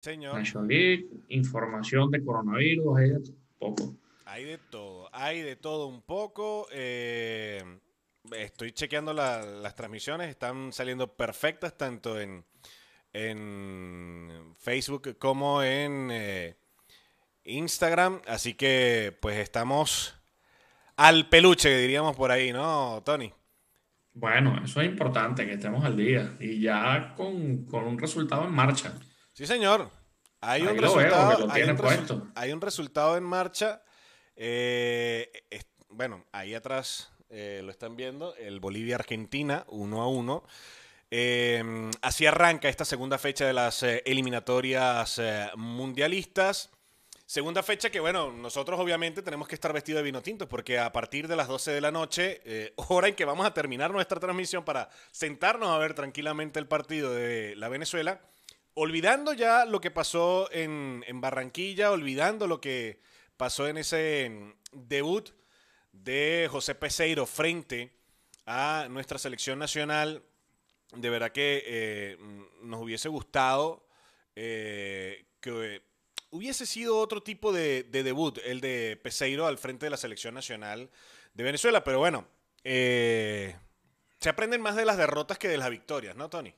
Señor. League, información de coronavirus, hay de poco. Hay de todo, hay de todo un poco. Eh, estoy chequeando las transmisiones, están saliendo perfectas tanto en, en Facebook como en eh, Instagram. Así que pues estamos al peluche, diríamos por ahí, ¿no, Tony? Bueno, eso es importante, que estemos al día y ya con, un resultado en marcha. Sí, señor. Hay un, resultado, hay, un resultado en marcha. Eh, bueno, ahí atrás eh, lo están viendo, el Bolivia-Argentina, uno a uno. Eh, así arranca esta segunda fecha de las eliminatorias mundialistas. Segunda fecha que, bueno, nosotros obviamente tenemos que estar vestidos de vino tinto porque a partir de las 12 de la noche, eh, hora en que vamos a terminar nuestra transmisión para sentarnos a ver tranquilamente el partido de la Venezuela, olvidando ya lo que pasó en, Barranquilla, olvidando lo que pasó en ese mm, debut de José Peseiro frente a nuestra selección nacional, de verdad que eh, nos hubiese gustado eh, que hubiese sido otro tipo de, debut, el de Peseiro al frente de la selección nacional de Venezuela. Pero bueno, eh, se aprenden más de las derrotas que de las victorias, ¿no, Tony?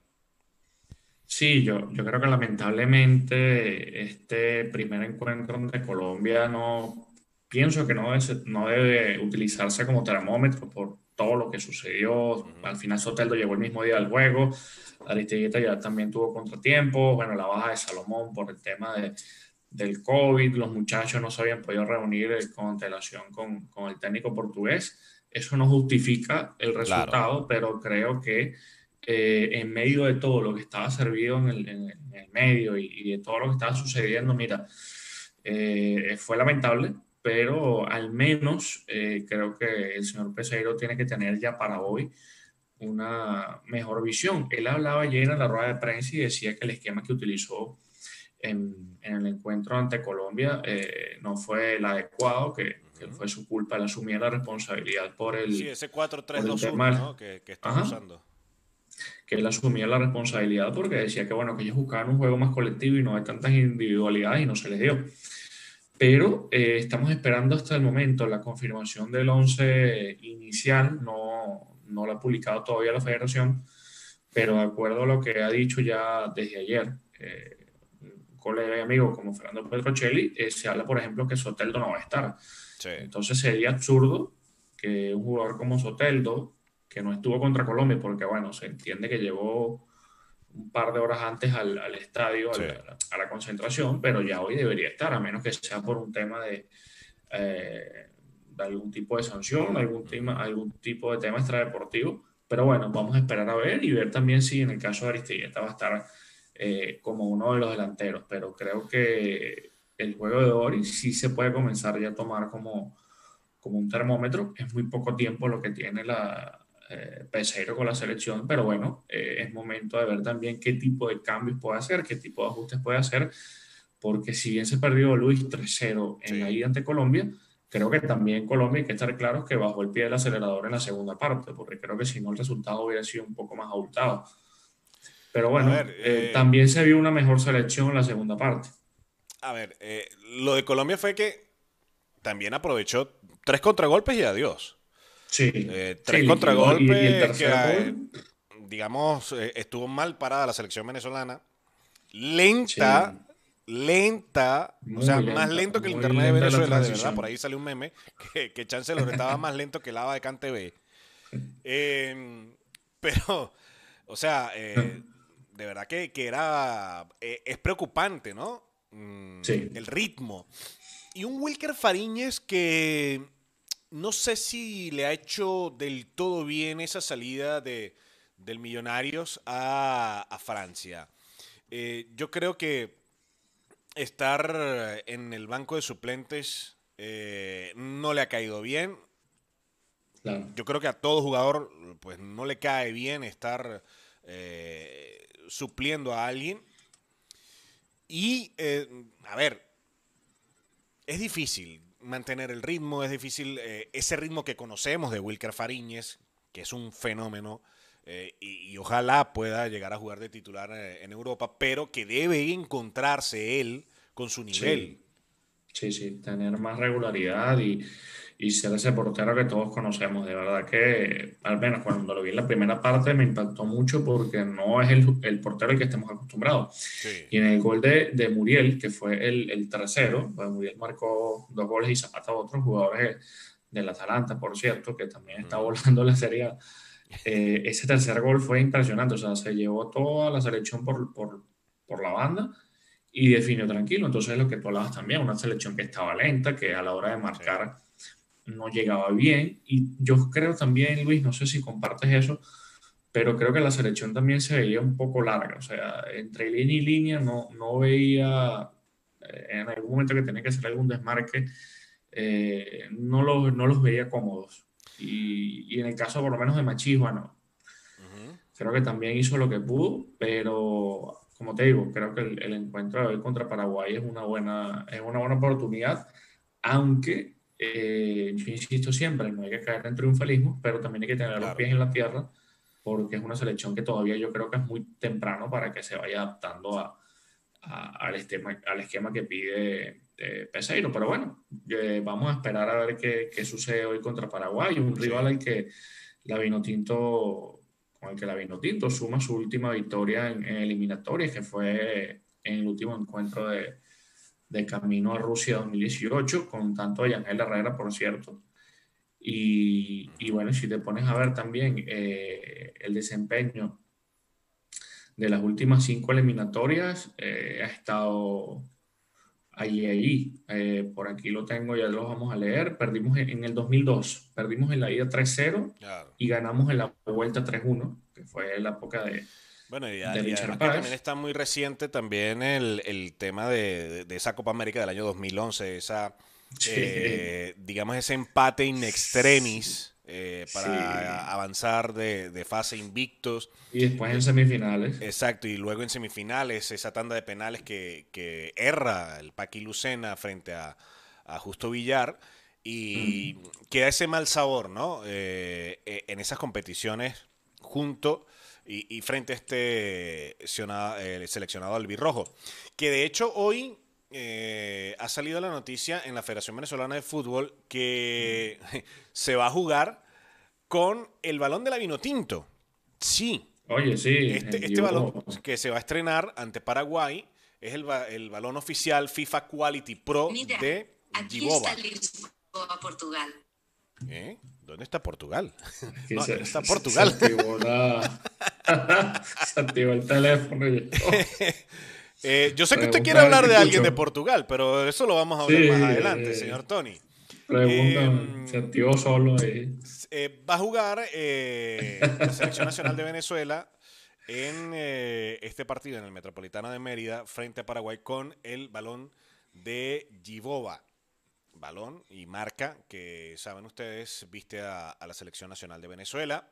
Sí, yo, yo creo que lamentablemente este primer encuentro de Colombia no pienso que no, no debe utilizarse como termómetro por todo lo que sucedió. Al final Soteldo llegó el mismo día del juego. Aristigueta ya también tuvo contratiempos. Bueno, la baja de Salomón por el tema de, del COVID, los muchachos no se habían podido reunir con antelación con, con el técnico portugués. Eso no justifica el resultado, pero creo que eh, en medio de todo lo que estaba servido en el, en el medio y, de todo lo que estaba sucediendo, mira, eh, fue lamentable, pero al menos eh, creo que el señor Peseiro tiene que tener ya para hoy una mejor visión. Él hablaba ayer en la rueda de prensa y decía que el esquema que utilizó en, el encuentro ante Colombia eh, no fue el adecuado, que, fue su culpa, él asumía la responsabilidad por el... Sí, ese 4-3-2-1 ¿no? que, que está usando. Que él asumía la responsabilidad porque decía que, bueno, que ellos buscaban un juego más colectivo y no de tantas individualidades y no se les dio. Pero eh, estamos esperando hasta el momento la confirmación del 11 inicial, no, no lo ha publicado todavía la federación, pero de acuerdo a lo que ha dicho ya desde ayer, eh, colega y amigo como Fernando Petrocelli, eh, se habla, por ejemplo, que Soteldo no va a estar. Entonces sería absurdo que un jugador como Soteldo, que no estuvo contra Colombia, porque bueno, se entiende que llegó un par de horas antes al, estadio, a, la, concentración, pero ya hoy debería estar, a menos que sea por un tema de, eh, de algún tipo de sanción, algún, tema, algún tipo de tema extradeportivo. Pero bueno, vamos a esperar a ver y ver también si en el caso de Aristilleta va a estar eh, como uno de los delanteros, pero creo que el juego de Ori sí se puede comenzar ya a tomar como, como un termómetro. Es muy poco tiempo lo que tiene la eh, Peseiro con la selección, pero bueno, eh, es momento de ver también qué tipo de cambios puede hacer, qué tipo de ajustes puede hacer, porque si bien se perdió Luis 3-0 en la ida ante Colombia, creo que también Colombia hay que estar claro que bajó el pie del acelerador en la segunda parte, porque creo que si no el resultado hubiera sido un poco más abultado. Pero bueno, eh, eh, también se vio una mejor selección en la segunda parte. A ver, eh, lo de Colombia fue que también aprovechó tres contragolpes y adiós. Sí. tres contragolpes que, digamos, estuvo mal parada la selección venezolana. Lenta, lenta, o sea, más lento que el internet de Venezuela, de verdad. Por ahí salió un meme que, que Chancellor estaba más lento que el ABA de CanTV. pero, o sea, eh, de verdad que, era. Eh, es preocupante, ¿no? Mm, sí. El ritmo. Y un Wilker Fariñez que no sé si le ha hecho del todo bien esa salida de, del Millonarios a, Francia. Eh, yo creo que estar en el banco de suplentes eh, no le ha caído bien. Yo creo que a todo jugador pues no le cae bien estar supliendo a alguien. Y, eh, a ver, es difícil mantener el ritmo, es difícil eh, ese ritmo que conocemos de Wilker Fariñez, que es un fenómeno. eh, y, ojalá pueda llegar a jugar de titular eh, en Europa, pero que debe encontrarse él con su nivel. Sí, sí, tener más regularidad y, y, ser ese portero que todos conocemos. De verdad que, al menos cuando lo vi en la primera parte, me impactó mucho porque no es el, el portero al que estemos acostumbrados. Y en el gol de, de Muriel, que fue el, el tercero, pues Muriel marcó dos goles y Zapata otros jugadores del Atalanta, por cierto, que también está volando la serie. Eh, ese tercer gol fue impresionante, o sea, se llevó toda la selección por, por, por la banda y definió tranquilo. Entonces, lo que tú hablabas también, una selección que estaba lenta, que a la hora de marcar no llegaba bien. Y yo creo también, Luis, no sé si compartes eso, pero creo que la selección también se veía un poco larga. O sea, entre línea y línea no, no veía eh, en algún momento que tenía que hacer algún desmarque, eh, no, los, no los veía cómodos. Y, y, en el caso por lo menos de Machijua, no. Creo que también hizo lo que pudo, pero como te digo, creo que el, encuentro de hoy contra Paraguay es una buena, es una buena oportunidad, aunque eh, yo insisto siempre, no hay que caer en triunfalismo, pero también hay que tener los pies en la tierra, porque es una selección que todavía yo creo que es muy temprano para que se vaya adaptando a, al, esquema, al esquema que pide eh, Peseiro. Pero bueno, eh, vamos a esperar a ver qué, qué, sucede hoy contra Paraguay, un rival al que la Vinotinto con el que la Vinotinto suma su última victoria en, eliminatorias, que fue en el último encuentro de, de Camino a Rusia 2018, con tanto de Ángel Herrera, por cierto. Y, y, bueno, si te pones a ver también eh, el desempeño de las últimas cinco eliminatorias, eh, ha estado ahí, ahí. Eh, por aquí lo tengo, ya lo vamos a leer. Perdimos en, el 2002, perdimos en la ida 3-0 y ganamos en la vuelta 3-1, que fue la época de... Bueno, y, también está muy reciente también el, el tema de, de, esa Copa América del año 2011, esa, eh, digamos, ese empate in extremis eh, para avanzar de, fase invictos. Y después en semifinales. Exacto, y luego en semifinales, esa tanda de penales que, erra el Paqui Lucena frente a, Justo Villar. Y queda ese mal sabor, ¿no? Eh, en esas competiciones junto y, frente a este seleccionado albirrojo. Que de hecho hoy eh, ha salido la noticia en la Federación Venezolana de Fútbol que se va a jugar con el balón de la Vinotinto. Sí. Oye, sí. Este, este balón que se va a estrenar ante Paraguay es el, el balón oficial FIFA Quality Pro de aquí Está Lisboa, Portugal. ¿Eh? ¿Dónde está Portugal? ¿Dónde está Portugal? Se activó, se activó el teléfono. Y... Eh, yo sé que usted quiere hablar de alguien de Portugal, pero eso lo vamos a hablar más adelante, señor Tony. Pregunta, se activó solo ahí. Eh, va a jugar eh, la Selección Nacional de Venezuela en este partido en el Metropolitano de Mérida frente a Paraguay con el balón de Givova. Balón y marca que, saben ustedes, viste a, la Selección Nacional de Venezuela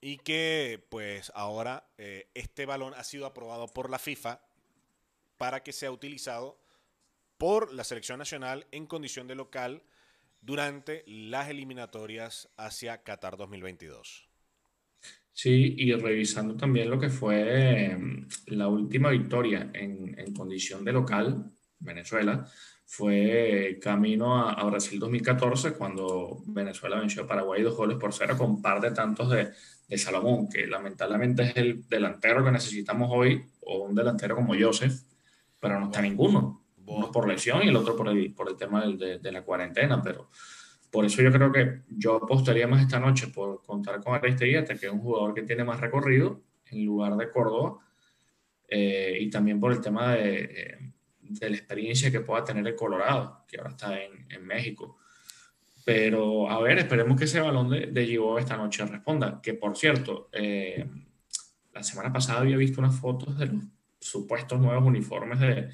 y que pues ahora este balón ha sido aprobado por la FIFA para que sea utilizado por la selección nacional en condición de local durante las eliminatorias hacia Qatar 2022. Sí, y revisando también lo que fue em, la última victoria en, condición de local, Venezuela, fue camino a, Brasil 2014, cuando Venezuela venció a Paraguay dos goles por cero con par de tantos de, de Salomón, que lamentablemente es el delantero que necesitamos hoy, o un delantero como Joseph, pero no está ninguno. Uno por lesión y el otro por el, por el tema de, de, la cuarentena, pero por eso yo creo que yo apostaría más esta noche por contar con Aristeguieta, que es un jugador que tiene más recorrido en lugar de Córdoba, eh, y también por el tema de, eh, de, la experiencia que pueda tener el Colorado, que ahora está en, en México. Pero a ver, esperemos que ese balón de, de esta noche responda. Que por cierto, eh, la semana pasada había visto unas fotos de los supuestos nuevos uniformes de,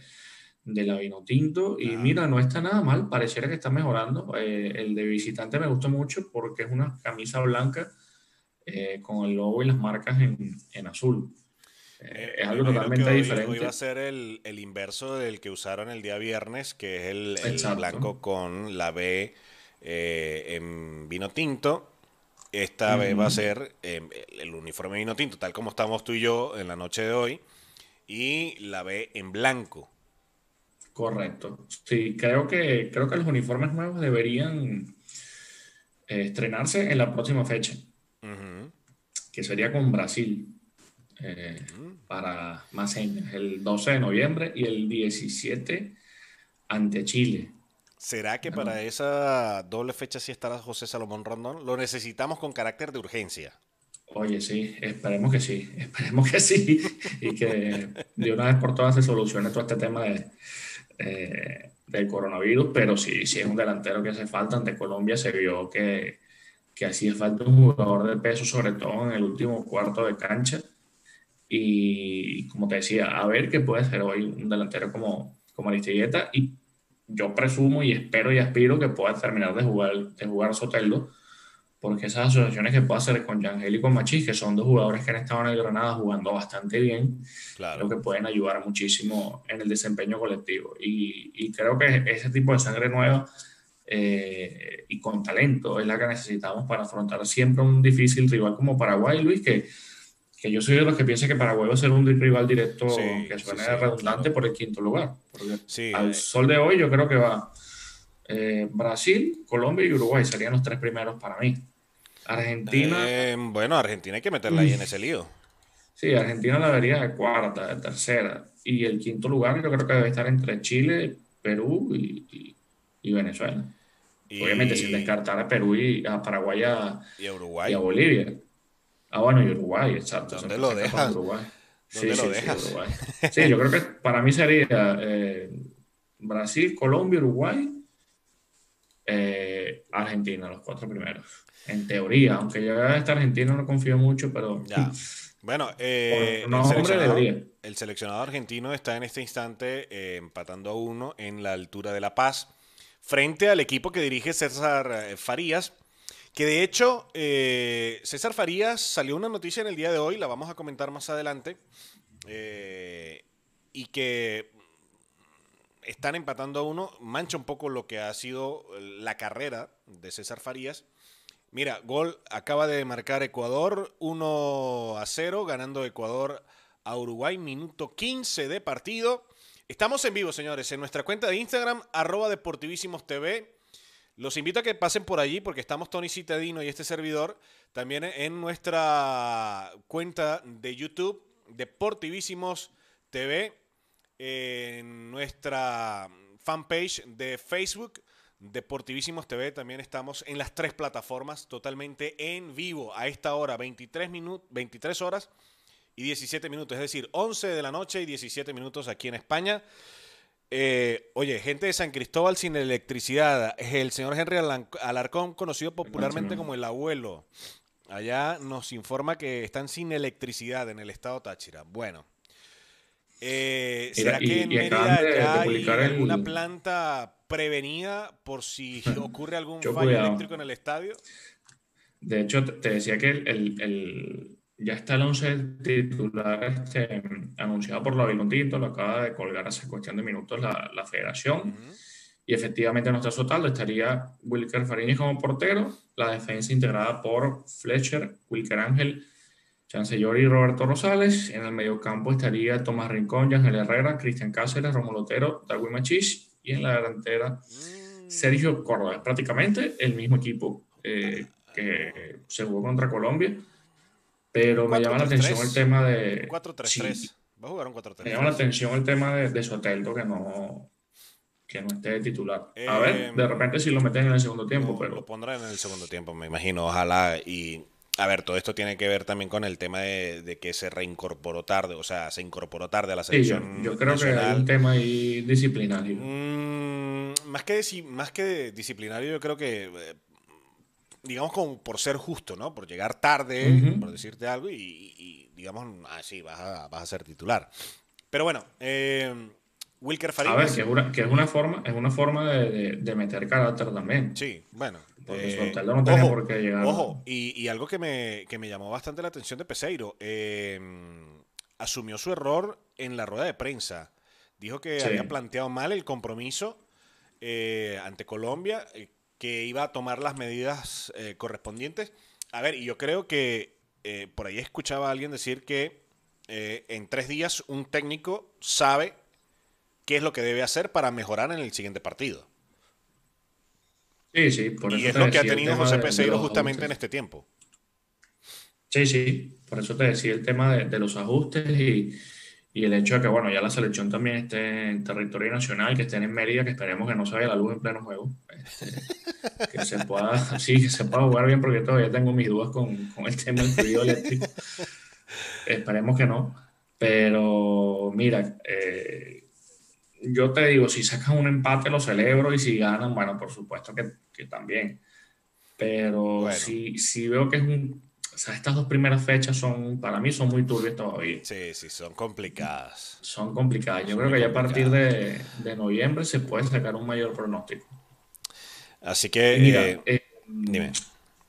de la Vinotinto. Y mira, no está nada mal, pareciera que está mejorando. Eh, el de visitante me gustó mucho porque es una camisa blanca eh, con el logo y las marcas en, en azul. Eh, es algo totalmente diferente. Hoy va a ser el, el, inverso del que usaron el día viernes, que es el, el blanco con la B en vino tinto esta vez va a ser em, el uniforme vino tinto, tal como estamos tú y yo en la noche de hoy, y la B en blanco. Correcto. Sí, creo que, creo que los uniformes nuevos deberían eh, estrenarse en la próxima fecha, que sería con Brasil, eh, para más años, el 12 de noviembre y el 17 ante Chile. ¿Será que para esa doble fecha sí estará José Salomón Rondón? Lo necesitamos con carácter de urgencia. Oye, sí, esperemos que sí, esperemos que sí, y que de una vez por todas se solucione todo este tema de, eh, del coronavirus, pero sí, sí es un delantero que hace falta. Ante Colombia se vio que, que hacía falta un jugador de peso, sobre todo en el último cuarto de cancha. Y como te decía, a ver qué puede ser hoy un delantero como, como Aristilleta. Y yo presumo y espero y aspiro que pueda terminar de jugar, de jugar Soteldo, porque esas asociaciones que puede hacer con Yangel y con Machís, que son dos jugadores que han estado en el Granada jugando bastante bien, claro. creo que pueden ayudar muchísimo en el desempeño colectivo. Y, y creo que ese tipo de sangre nueva eh, y con talento es la que necesitamos para afrontar siempre un difícil rival como Paraguay, Luis, que que yo soy de los que piensa que Paraguay va a ser un rival directo que suene redundante por el quinto lugar. Porque al sol de hoy yo creo que va eh, Brasil, Colombia y Uruguay serían los tres primeros para mí. Argentina. Eh, bueno, Argentina hay que meterla ahí en ese lío. Sí, Argentina la vería de cuarta, de tercera. Y el quinto lugar yo creo que debe estar entre Chile, Perú y, Venezuela. Obviamente sin descartar a Perú y a Paraguay y a Uruguay. Y a Bolivia. Ah, bueno, y Uruguay, exacto. ¿Dónde lo dejas? ¿Dónde sí, lo sí, dejas? Sí, sí, yo creo que para mí sería eh, Brasil, Colombia, Uruguay, eh, Argentina, los cuatro primeros. En teoría, aunque yo a esta Argentina no confío mucho, pero... Ya. Bueno, eh, no, el, seleccionado, el, seleccionado, argentino está en este instante eh, empatando a uno en la altura de La Paz frente al equipo que dirige César Farías, que de hecho, eh, César Farías salió una noticia en el día de hoy, la vamos a comentar más adelante, eh, y que están empatando a uno, mancha un poco lo que ha sido la carrera de César Farías. Mira, gol acaba de marcar Ecuador 1 a 0, ganando Ecuador a Uruguay, minuto 15 de partido. Estamos en vivo, señores, en nuestra cuenta de Instagram, arroba Deportivísimos TV. Los invito a que pasen por allí porque estamos Tony Citadino y este servidor también en nuestra cuenta de YouTube, Deportivísimos TV, en nuestra fanpage de Facebook, Deportivísimos TV. También estamos en las tres plataformas totalmente en vivo a esta hora, 23, 23 horas y 17 minutos, es decir, 11 de la noche y 17 minutos aquí en España. Eh, oye, gente de San Cristóbal sin electricidad. El señor Henry Alarcón, conocido popularmente como el abuelo, allá nos informa que están sin electricidad en el estado Táchira. Bueno, eh, ¿será que en Mérida ya hay alguna planta prevenida por si ocurre algún fallo eléctrico en el estadio? De hecho, te decía que el ya está el 11 titular este, anunciado por la Tinto, lo acaba de colgar hace cuestión de minutos la, la federación. Y efectivamente, nuestro total estaría Wilker Fariñez como portero, la defensa integrada por Fletcher, Wilker Ángel, Chancellor y Roberto Rosales. En el mediocampo estaría Tomás Rincón, Ángel Herrera, Cristian Cáceres, Romulo Otero, Darwin Machís. Y en la delantera. Sergio Córdoba. Prácticamente el mismo equipo eh, que se jugó contra Colombia pero me llama la atención el tema de. 4-3-3. Va a jugar un 4-3-3. Me llama la atención el tema de, de Soteldo que no, que no esté titular. a ver, eh, de repente si lo meten en el segundo tiempo, pero. Lo pondrán en el segundo tiempo, me imagino, ojalá. Y. A ver, todo esto tiene que ver también con el tema de, de que se reincorporó tarde, o sea, se incorporó tarde a la selección. Sí, yo, creo que hay un tema ahí disciplinario. Mm, más, que, más que disciplinario, yo creo que eh, digamos, como por ser justo, ¿no? Por llegar tarde, por decirte algo, y, digamos, ah, sí, vas a, vas a ser titular. Pero bueno, eh, Wilker Farías. A ver, que es una, que es una forma, es una forma de, de, meter carácter también. Sí, bueno. Porque eh, no tiene por qué llegar. Ojo, y, y, algo que me, que me llamó bastante la atención de Peseiro, eh, asumió su error en la rueda de prensa. Dijo que había planteado mal el compromiso ante Colombia, que iba a tomar las medidas eh, correspondientes. a ver, yo creo que eh, por ahí escuchaba a alguien decir que eh, en tres días un técnico sabe qué es lo que debe hacer para mejorar en el siguiente partido. Sí, sí, por y es lo que ha tenido José Peseiro justamente en este tiempo. Sí, sí, por eso te decía el tema de, los ajustes y, el hecho de que, bueno, ya la selección también esté en territorio nacional, que estén en Mérida, que esperemos que no se vaya la luz en pleno juego. Este, que se pueda, sí, que se pueda jugar bien, porque todavía tengo mis dudas con, el tema del fluido eléctrico. esperemos que no. Pero mira, eh, yo te digo, si sacan un empate lo celebro y si ganan, bueno, por supuesto que, también. Pero si, si veo que es un sea, estas dos primeras fechas son, para mí, son muy turbias todavía. Sí, sí, son complicadas. Son complicadas. Yo creo que ya a partir de, de, noviembre se puede sacar un mayor pronóstico. Así que, eh, eh, dime.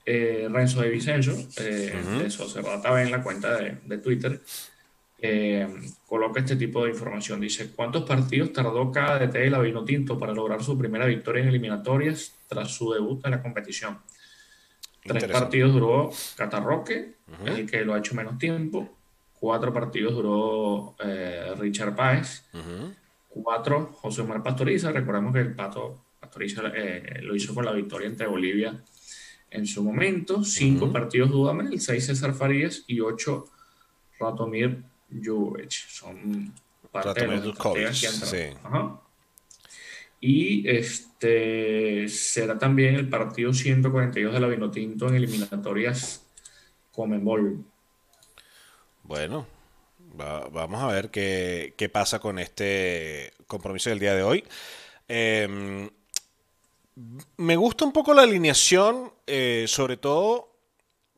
Eh, Renzo de Vicenzo, uh eso se trata en la cuenta de, de Twitter, coloca este tipo de información. Dice, ¿cuántos partidos tardó cada DT de la Tinto para lograr su primera victoria en eliminatorias tras su debut en la competición? Tres partidos duró Catarroque, el que lo ha hecho menos tiempo. Cuatro partidos duró eh, Richard Páez. Cuatro José Omar Pastoriza. Recordemos que el Pato Pastoriza eh, lo hizo con la victoria entre Bolivia en su momento. Cinco partidos Dudamel, seis César Farías y ocho Ratomir Jugovic. Son parte de los que Y este será también el partido 142 de la Vinotinto en eliminatorias Comembol. Bueno, vamos a ver qué, pasa con este compromiso del día de hoy. Em, me gusta un poco la alineación, eh, sobre todo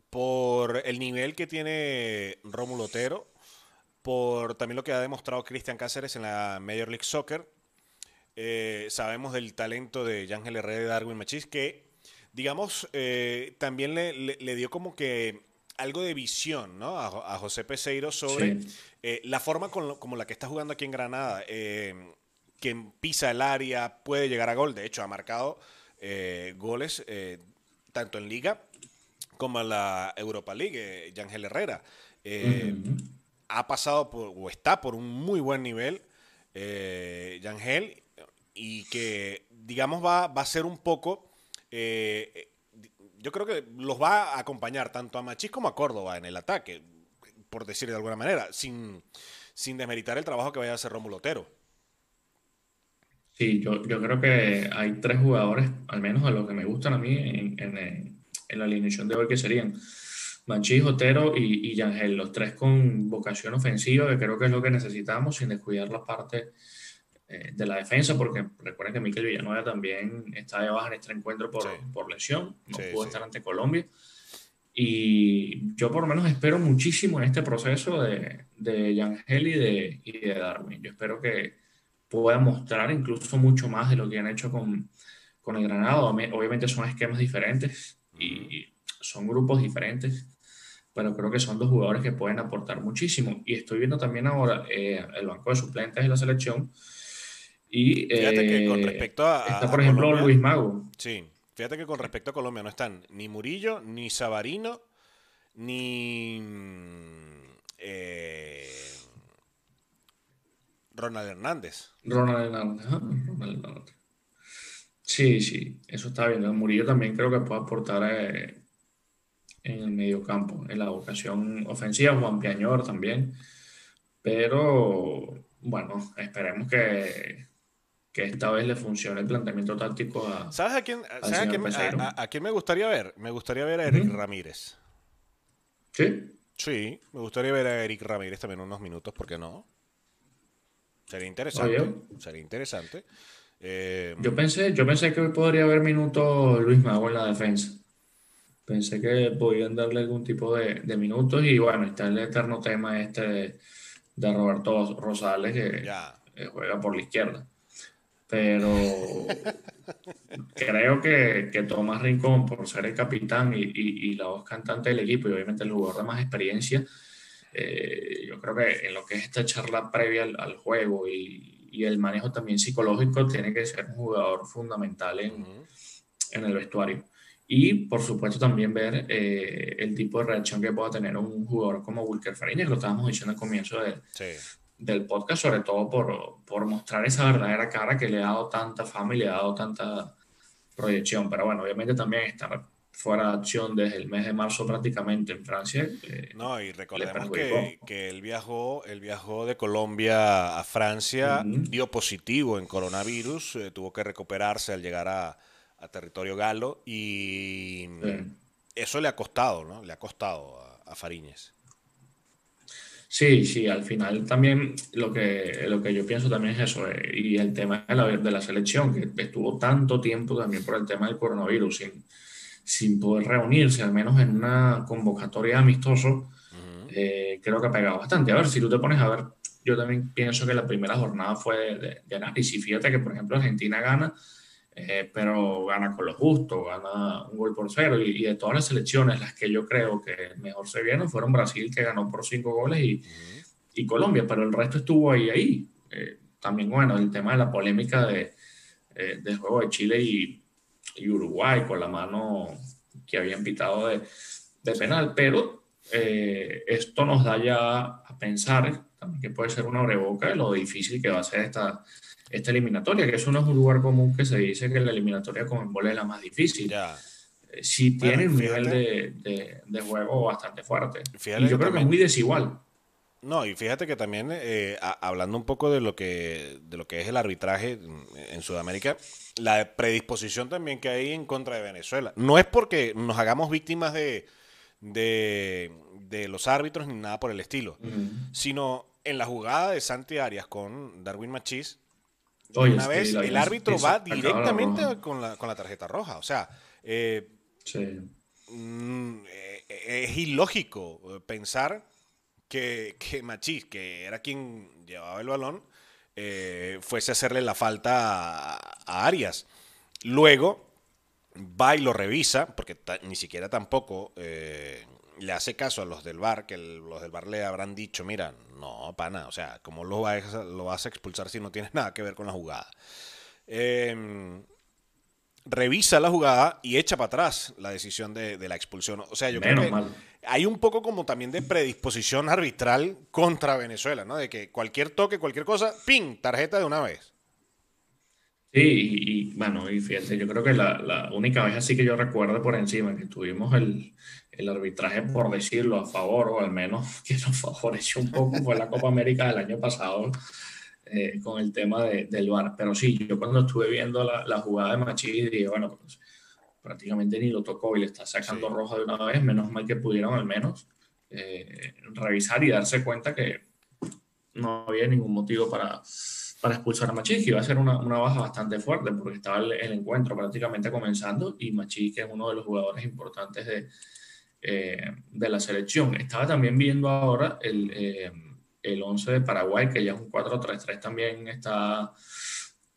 por el nivel que tiene Rómulo Otero, por también lo que ha demostrado Cristian Cáceres en la Major League Soccer eh, sabemos del talento de Yángel Herrera y Darwin Machis, que, digamos, eh, también le, dio como que algo de visión ¿no? a, José Peseiro sobre eh, la forma como la que está jugando aquí en Granada, que pisa el área, puede llegar a gol. De hecho, ha marcado goles tanto en Liga como en la Europa League, Yángel Herrera. Ha pasado o está por un muy buen nivel. Yangel y que, digamos, va, va a ser un poco, eh, yo creo que los va a acompañar tanto a Machís como a Córdoba en el ataque, por decir de alguna manera, sin, sin demeritar el trabajo que vaya a hacer Rómulo Otero. Sí, yo, yo, creo que hay tres jugadores, al menos de los que me gustan a mí, en, en, la alineación de hoy, que serían Machís, Otero y, y Yangel, los tres con vocación ofensiva, que creo que es lo que necesitamos, sin descuidar la parte eh, de la defensa, porque recuerden que Miquel Villanueva también está de baja en este encuentro por, por lesión, no pudo estar ante Colombia. Y yo por lo menos espero muchísimo en este proceso de, de Yangel y de, y de Darwin. Yo espero que pueda mostrar incluso mucho más de lo que han hecho con, con el Granado. Obviamente son esquemas diferentes y son grupos diferentes, pero creo que son dos jugadores que pueden aportar muchísimo. Y estoy viendo también ahora eh, el banco de suplentes de la selección y fíjate que con eh, respecto a. Está, por ejemplo, Luis Mago. Sí, fíjate que con respecto a Colombia no están ni Murillo, ni Sabarino, ni. Eh, Ronald Hernández. Ronald Hernández. Sí, sí, eso está bien. Murillo también creo que puede aportar eh, en el medio campo, en la vocación ofensiva. Juan Piañor también. Pero bueno, esperemos que, que esta vez le funcione el planteamiento táctico a. ¿Sabes a quién, a, quién me gustaría ver? Me gustaría ver a Eric Ramírez. ¿Sí? Sí, me gustaría ver a Eric Ramírez también unos minutos, ¿por qué no? Sería interesante. Sería interesante. Eh, yo pensé, yo pensé que podría haber minutos Luis Mago en la defensa. Pensé que podían darle algún tipo de, minutos y bueno, está el eterno tema este de, Roberto Rosales que juega por la izquierda pero creo que, que, Tomás Rincón, por ser el capitán y, la voz cantante del equipo y obviamente el jugador de más experiencia, eh, yo creo que en lo que es esta charla previa al, juego y, el manejo también psicológico, tiene que ser un jugador fundamental en, en el vestuario. Y por supuesto también ver eh, el tipo de reacción que pueda tener un jugador como Wilker Fariña, que lo estábamos diciendo al comienzo del podcast, sobre todo por, por, mostrar esa verdadera cara que le ha dado tanta fama y le ha dado tanta proyección. Pero bueno, obviamente también estar fuera de acción desde el mes de marzo prácticamente en Francia. Eh, no, y recordemos que, que, él, viajó, él viajó de Colombia a Francia, dio positivo en coronavirus, eh, tuvo que recuperarse al llegar a, a territorio galo y eso le ha costado, ¿no? Le ha costado a, Fariñez. Sí, sí, al final también lo que, lo que yo pienso también es eso, eh, y el tema de la, de la, selección, que estuvo tanto tiempo también por el tema del coronavirus sin, sin poder reunirse, al menos en una convocatoria amistoso, eh, creo que ha pegado bastante. A ver, si tú te pones a ver, yo también pienso que la primera jornada fue de, de análisis. Fíjate que, por ejemplo, Argentina gana eh, pero gana con lo justo, gana un gol por cero. Y, de todas las selecciones, las que yo creo que mejor se vieron fueron Brasil, que ganó por cinco goles, y, y Colombia, pero el resto estuvo ahí, ahí. Eh, también, bueno, el tema de la polémica de, eh, del juego de Chile y, y, Uruguay con la mano que habían pitado de, de penal, pero esto nos da ya a pensar también que puede ser una abreboca de lo difícil que va a ser esta esta eliminatoria, que eso no es un lugar común que se dice que la eliminatoria con Embole es la más difícil. Ya. Eh, sí tiene un nivel de, de, juego bastante fuerte. y yo creo que es muy desigual. No, y fíjate que también, eh, hablando un poco de lo, que, de lo que es el arbitraje en Sudamérica, la predisposición también que hay en contra de Venezuela. No es porque nos hagamos víctimas de, de, de los árbitros ni nada por el estilo, sino en la jugada de Santi Arias con Darwin Machís, una vez el árbitro va directamente con la, con la, tarjeta roja. O sea, eh, mm, eh, es ilógico pensar que, que Machís, que era quien llevaba el balón, eh, fuese a hacerle la falta a, Arias. Luego va y lo revisa, porque ni siquiera tampoco le hace caso a los del bar, que los del bar le habrán dicho, mira, no, pana, o sea, ¿cómo lo vas, a, lo vas a expulsar si no tienes nada que ver con la jugada? Em, revisa la jugada y echa para atrás la decisión de, la expulsión. O sea, yo creo que hay un poco como también de predisposición arbitral contra Venezuela, ¿no? De que cualquier toque, cualquier cosa, ¡ping! Tarjeta de una vez. Sí, y, bueno, y fíjate, yo creo que la, la, única vez así que yo recuerdo por encima que tuvimos el, el arbitraje, por decirlo, a favor, o al menos que nos favoreció un poco, fue la Copa América del año pasado eh, con el tema de, del VAR. Pero sí, yo cuando estuve viendo la, la jugada de Machís dije, bueno, pues prácticamente ni lo tocó y le está sacando roja de una vez, menos mal que pudieron al menos eh, revisar y darse cuenta que no había ningún motivo para, para expulsar a Machís, que iba a ser una, una baja bastante fuerte porque estaba el, el, encuentro prácticamente comenzando y Machís, que es uno de los jugadores importantes de, eh, de la selección. Estaba también viendo ahora el, eh, el 11 de Paraguay, que ya es un 4-3-3 también está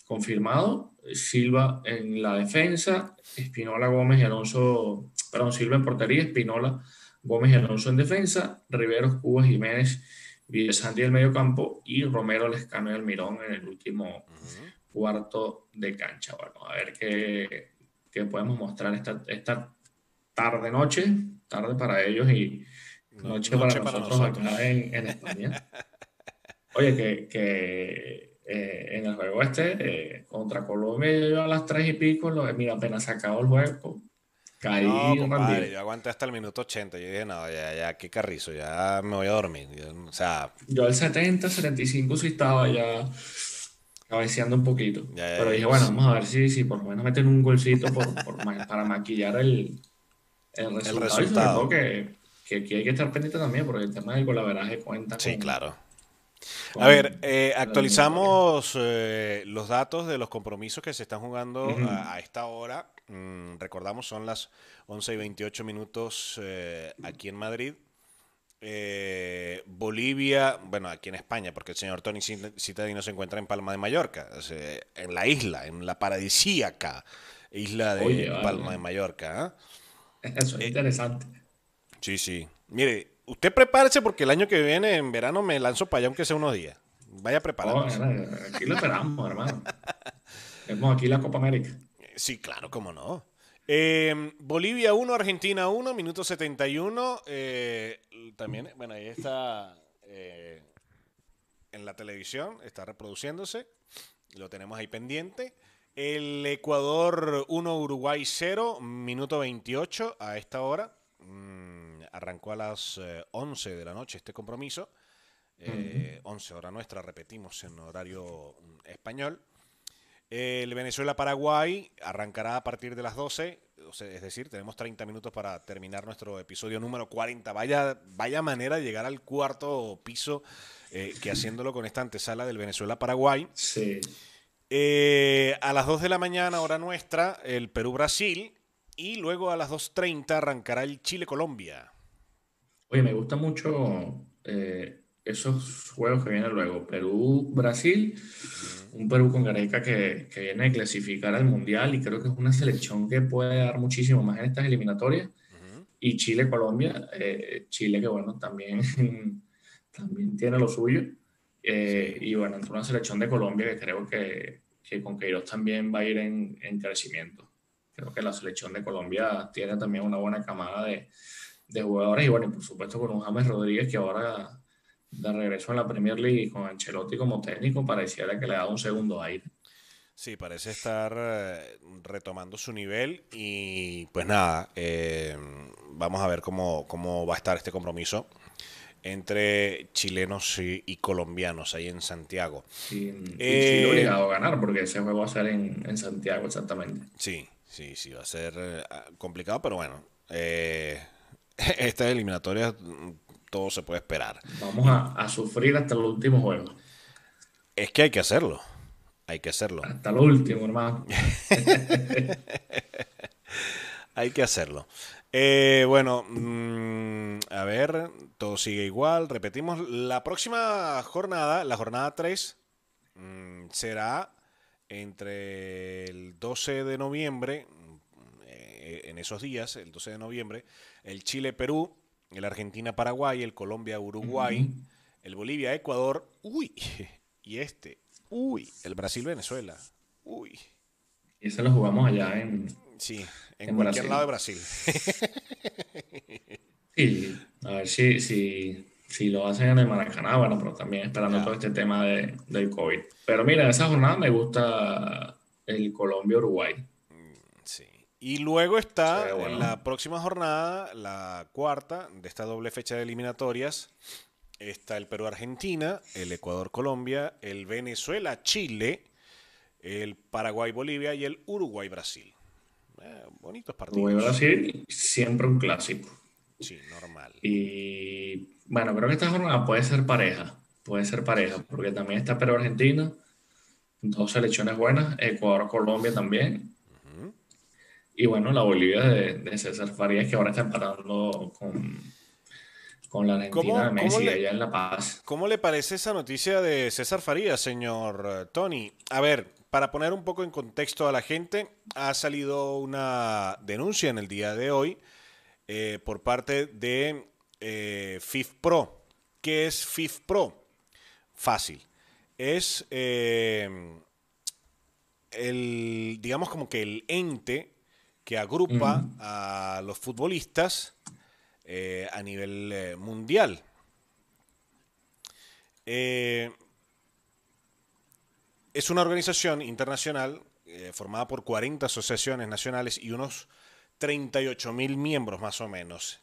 confirmado. Silva en la defensa, Espinola, Gómez y Alonso, perdón, Silva en portería, Espinola, Gómez y Alonso en defensa, Riveros, Cubas, Jiménez, Santi en el medio campo y Romero, Lescano y Almirón en el último cuarto de cancha. Bueno, a ver qué, qué podemos mostrar esta, esta tarde-noche tarde para ellos y noche, para, nosotros, acá en, en España. Oye, que, que eh, en el juego este, eh, contra Colombia, a las tres y pico, lo, mira, apenas se acabó el juego, caí. No, compadre, yo aguanté hasta el minuto 80. Yo dije, no, ya, ya, qué carrizo, ya me voy a dormir. o sea. Yo al 70, 75 sí estaba ya cabeceando un poquito. Pero dije, bueno, vamos a ver si, si por lo menos meten un golcito por, por, para maquillar el, el resultado. que, que, aquí hay que estar pendiente también, porque el tema del golaveraje cuenta. Sí, claro. a ver, eh, actualizamos eh, los datos de los compromisos que se están jugando a, esta hora. Mm, recordamos, son las 11 y 28 minutos eh, aquí en Madrid. Bolivia, bueno, aquí en España, porque el señor Tony Citadino se encuentra en Palma de Mallorca, en la isla, en la paradisíaca isla de Palma de Mallorca. Eso es eh, interesante. Sí, sí. Mire, usted prepárese porque el año que viene, en verano, me lanzo para allá aunque sea unos días. Vaya preparándose. aquí lo esperamos, hermano. Vemos aquí la Copa América. Sí, claro, cómo no. Em, Bolivia 1, Argentina 1, minuto 71. Eh, también, bueno, ahí está eh, en la televisión, está reproduciéndose. Lo tenemos ahí pendiente. El Ecuador 1, Uruguay 0, minuto 28 a esta hora. Mm, arrancó a las 11 de la noche este compromiso. 11 hora nuestra, repetimos en horario mm, español. El Venezuela-Paraguay arrancará a partir de las 12, es decir, tenemos 30 minutos para terminar nuestro episodio número 40. Vaya, vaya manera de llegar al cuarto piso eh, que haciéndolo con esta antesala del Venezuela-Paraguay. Sí. Eh, a las 2 de la mañana, hora nuestra, el Perú-Brasil. Y luego a las 2.30 arrancará el Chile-Colombia. Oye, me gusta mucho eh, esos juegos que vienen luego. Perú-Brasil un Perú con Gareca que, que, viene a clasificar al Mundial y creo que es una selección que puede dar muchísimo más en estas eliminatorias. Y Chile-Colombia, eh, Chile que bueno, también, también tiene lo suyo. Eh, y bueno, entre una selección de Colombia que creo que, que con Queiroz también va a ir en, en, crecimiento. Creo que la selección de Colombia tiene también una buena camada de, de jugadores y bueno, y por supuesto con un James Rodríguez que ahora de regreso en la Premier League con Ancelotti como técnico, pareciera que le da un segundo aire. Sí, parece estar eh, retomando su nivel y pues nada, eh, vamos a ver cómo, cómo va a estar este compromiso entre chilenos y, colombianos ahí en Santiago. Sí, y obligado a ganar porque ese juego va a ser en, en Santiago exactamente. Sí, sí, sí, va a ser eh, complicado, pero bueno, esta eliminatoria todo se puede esperar. Vamos a, sufrir hasta el último juego. Es que hay que hacerlo. Hay que hacerlo. Hasta lo último, hermano. hay que hacerlo. Eh, bueno, mm, a ver, todo sigue igual. Repetimos, la próxima jornada, la jornada 3, mm, será entre el 12 de noviembre, eh, en esos días, el 12 de noviembre, el Chile-Perú el Argentina-Paraguay, el Colombia-Uruguay, el Bolivia-Ecuador, uy, y este, uy, el Brasil-Venezuela, uy. Y ese lo jugamos allá en. Sí, en, cualquier lado de Brasil. sí, a ver si, si, si, lo hacen en el Maracaná, bueno, pero también esperando todo este tema de, del COVID. Pero mira, esa jornada me gusta el Colombia-Uruguay. Y luego está en la próxima jornada, la cuarta de esta doble fecha de eliminatorias, está el Perú-Argentina, el Ecuador-Colombia, el Venezuela-Chile, el Paraguay-Bolivia y el Uruguay-Brasil. Eh, bonitos partidos. Uruguay-Brasil, siempre un clásico. Sí, normal. Y bueno, creo que esta jornada puede ser pareja, puede ser pareja, porque también está Perú-Argentina, dos selecciones buenas, Ecuador-Colombia también, y bueno, la Bolivia de, César Farías, que ahora está empatando con, con la Argentina de Messi allá en La Paz. ¿Cómo le parece esa noticia de César Farías, señor eh, Tony? A ver, para poner un poco en contexto a la gente, ha salido una denuncia en el día de hoy eh, por parte de eh, FIF Pro. ¿Qué es FIF Pro? Fácil. Es el, digamos como que el ente que agrupa a los futbolistas eh, a nivel eh, mundial. Eh, es una organización internacional formada por 40 asociaciones nacionales y unos 38 mil miembros más o menos.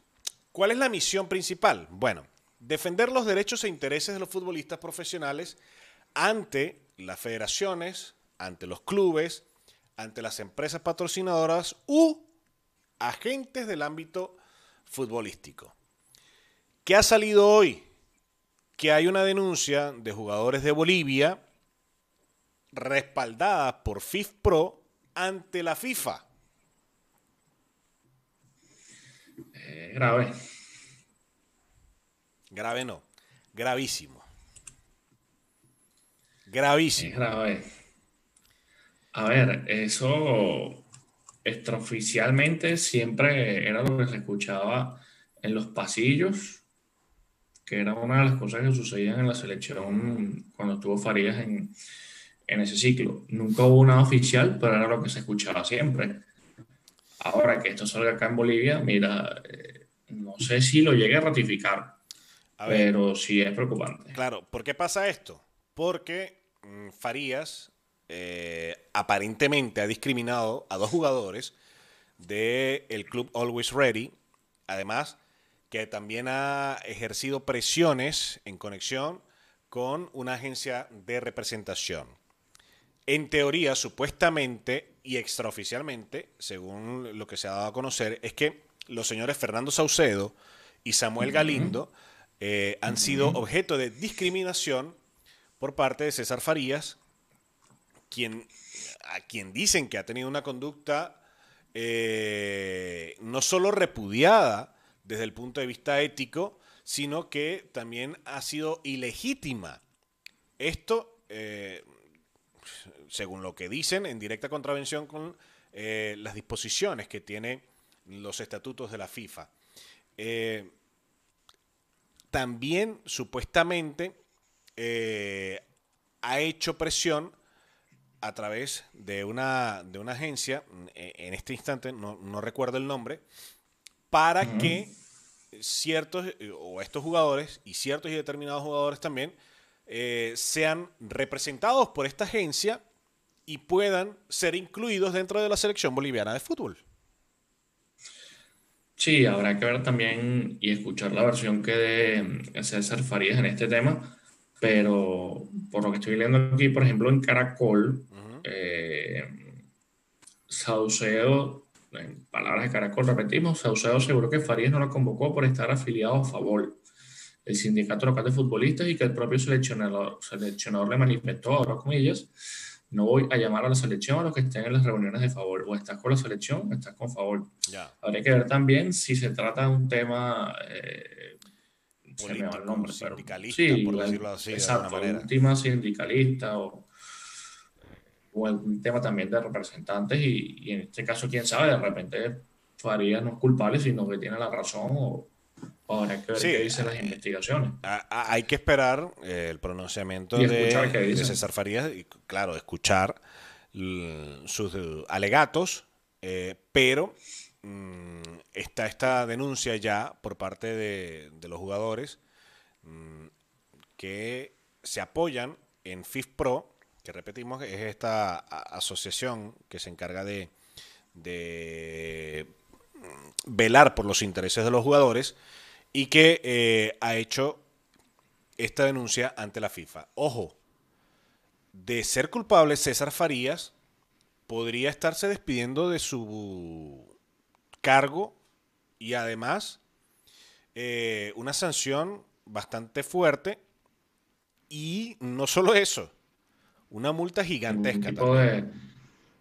¿Cuál es la misión principal? Bueno, defender los derechos e intereses de los futbolistas profesionales ante las federaciones, ante los clubes, ante las empresas patrocinadoras u agentes del ámbito futbolístico. ¿Qué ha salido hoy? Que hay una denuncia de jugadores de Bolivia respaldada por FIFPro ante la FIFA. Eh, grave. Grave no, gravísimo. Gravísimo. grave. A ver, eso extraoficialmente siempre era lo que se escuchaba en los pasillos, que era una de las cosas que sucedían en la selección cuando estuvo Farías en, ese ciclo. Nunca hubo una oficial, pero era lo que se escuchaba siempre. Ahora que esto salga acá en Bolivia, mira, eh, no sé si lo llegue a ratificar, pero sí es preocupante. Claro, ¿por qué pasa esto? Porque mm, Farías eh, aparentemente ha discriminado a dos jugadores del club Always Ready, además que también ha ejercido presiones en conexión con una agencia de representación. En teoría, supuestamente y extraoficialmente, según lo que se ha dado a conocer, es que los señores Fernando Saucedo y Samuel Galindo eh, han sido objeto de discriminación por parte de César Farías, a quien dicen que ha tenido una conducta eh, no solo repudiada desde el punto de vista ético, sino que también ha sido ilegítima. Esto, eh, según lo que dicen, en directa contravención con eh, las disposiciones que tienen los estatutos de la FIFA. también, supuestamente, ha hecho presión a través de una, de una agencia, eh, en este instante no, recuerdo el nombre, para que ciertos eh, o estos jugadores y ciertos y determinados jugadores también eh, sean representados por esta agencia y puedan ser incluidos dentro de la selección boliviana de fútbol. Sí, habrá que ver también y escuchar la versión que de César Farías en este tema, pero por lo que estoy leyendo aquí, por ejemplo, en Caracol, eh, Saucedo, en palabras de Caracol, repetimos, Saucedo aseguró que Farías no lo convocó por estar afiliado a favor del sindicato local de futbolistas y que el propio seleccionador, seleccionador le manifestó, ahora comillas, no voy a llamar a la selección a los que estén en las reuniones de favor. O estás con la selección o estás con favor. Habría que ver también si se trata de un tema. Eh, Político, el nombre, sindicalista, por decirlo así. Exacto, un tema sindicalista o o algún tema también de representantes y, en este caso, quién sabe, de repente Farías no es culpable, sino que tiene la razón o, habrá que ver qué dicen las investigaciones. hay que esperar eh, el pronunciamiento de, César Farías y, claro, escuchar sus alegatos, eh, pero mm, está esta denuncia ya por parte de, los jugadores mm, que se apoyan en FIFPro que repetimos, es esta asociación que se encarga de, mm, velar por los intereses de los jugadores y que eh, ha hecho esta denuncia ante la FIFA. Ojo, de ser culpable César Farías podría estarse despidiendo de su cargo y además eh, una sanción bastante fuerte y no solo eso, una multa gigantesca. Tipo de,